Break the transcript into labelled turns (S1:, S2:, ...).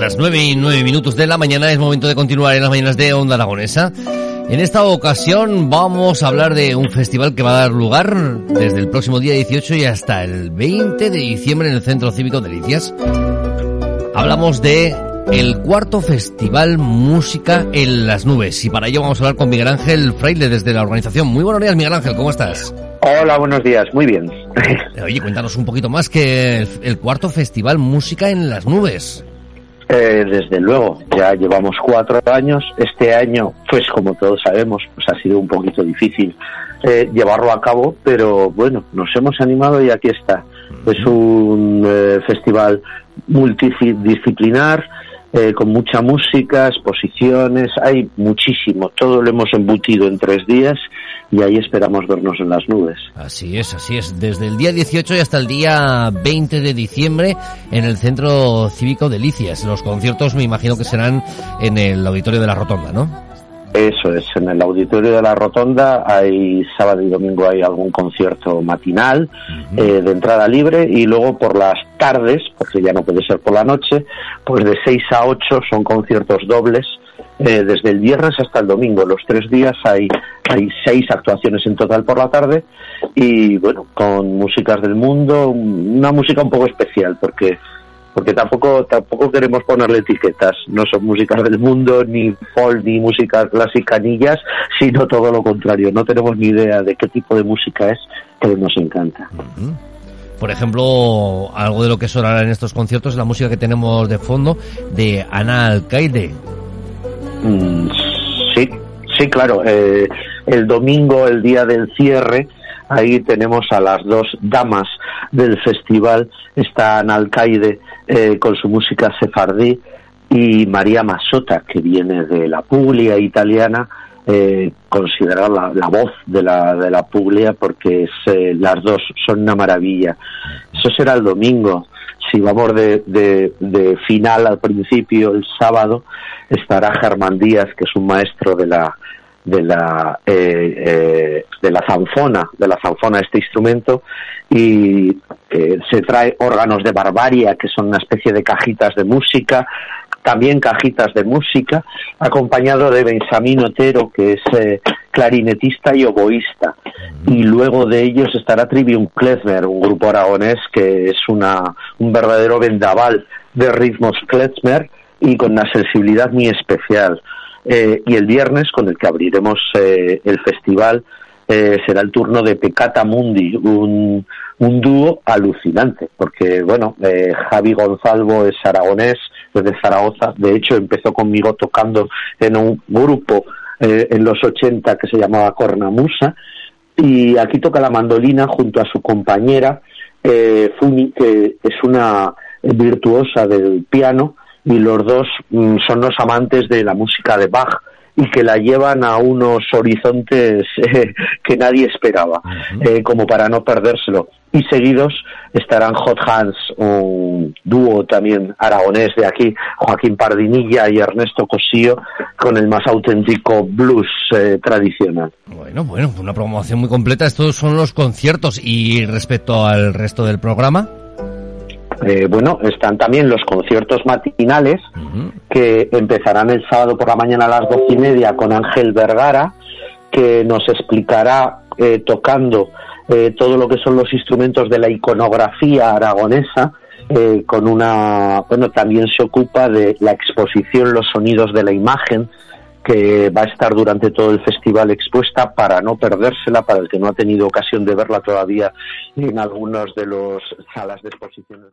S1: las 9 y 9 minutos de la mañana es momento de continuar en las mañanas de Onda Aragonesa. En esta ocasión vamos a hablar de un festival que va a dar lugar desde el próximo día 18 y hasta el 20 de diciembre en el Centro Cívico de Delicias. Hablamos de el cuarto festival Música en las Nubes y para ello vamos a hablar con Miguel Ángel Fraile desde la organización. Muy buenos días Miguel Ángel, ¿cómo estás?
S2: Hola, buenos días, muy bien.
S1: Oye, cuéntanos un poquito más que el, el cuarto festival Música en las Nubes.
S2: Eh, desde luego, ya llevamos cuatro años. Este año, pues como todos sabemos, pues ha sido un poquito difícil eh, llevarlo a cabo, pero bueno, nos hemos animado y aquí está. Es un eh, festival multidisciplinar, eh, con mucha música, exposiciones, hay muchísimo. Todo lo hemos embutido en tres días y ahí esperamos vernos en las nubes.
S1: Así es, así es. Desde el día 18 y hasta el día 20 de diciembre en el Centro Cívico Delicias. Los conciertos me imagino que serán en el Auditorio de la Rotonda, ¿no?
S2: Eso es, en el auditorio de la Rotonda hay sábado y domingo hay algún concierto matinal eh, de entrada libre y luego por las tardes, porque ya no puede ser por la noche, pues de 6 a 8 son conciertos dobles eh, desde el viernes hasta el domingo. Los tres días hay, hay seis actuaciones en total por la tarde y bueno, con músicas del mundo, una música un poco especial porque porque tampoco tampoco queremos ponerle etiquetas, no son músicas del mundo, ni folk, ni música clásica, ni jazz, sino todo lo contrario, no tenemos ni idea de qué tipo de música es, pero nos encanta.
S1: Por ejemplo, algo de lo que sonará en estos conciertos es la música que tenemos de fondo de Ana Alcaide.
S2: Mm, sí, sí, claro. Eh, el domingo, el día del cierre, ahí tenemos a las dos damas del festival, está Ana Alcaide eh, con su música sefardí y María Masota, que viene de la Puglia italiana, eh, considerada la, la, voz de la, de la Puglia porque es, eh, las dos son una maravilla. Eso será el domingo. Si vamos de, de, de, final al principio, el sábado, estará Germán Díaz, que es un maestro de la de la eh, eh, de la zanfona, de la zanfona este instrumento y eh, se trae órganos de barbaria que son una especie de cajitas de música, también cajitas de música, acompañado de Benjamín Otero, que es eh, clarinetista y oboísta. Y luego de ellos estará Trivium Klezmer, un grupo aragonés que es una, un verdadero vendaval de ritmos Klezmer y con una sensibilidad muy especial. Eh, y el viernes, con el que abriremos eh, el festival, eh, será el turno de Pecata Mundi, un, un dúo alucinante, porque, bueno, eh, Javi Gonzalvo es aragonés, desde Zaragoza, de hecho empezó conmigo tocando en un grupo eh, en los 80 que se llamaba Cornamusa, y aquí toca la mandolina junto a su compañera, eh, que es una virtuosa del piano, y los dos mm, son los amantes de la música de Bach y que la llevan a unos horizontes eh, que nadie esperaba, eh, como para no perdérselo. Y seguidos estarán Hot Hands, un dúo también aragonés de aquí, Joaquín Pardinilla y Ernesto Cosío, con el más auténtico blues eh, tradicional.
S1: Bueno, bueno, una promoción muy completa. Estos son los conciertos. Y respecto al resto del programa.
S2: Eh, bueno, están también los conciertos matinales uh -huh. que empezarán el sábado por la mañana a las doce y media con Ángel Vergara, que nos explicará eh, tocando eh, todo lo que son los instrumentos de la iconografía aragonesa. Eh, con una, bueno, también se ocupa de la exposición Los Sonidos de la Imagen, que va a estar durante todo el festival expuesta para no perdérsela, para el que no ha tenido ocasión de verla todavía en algunos de los salas de exposiciones.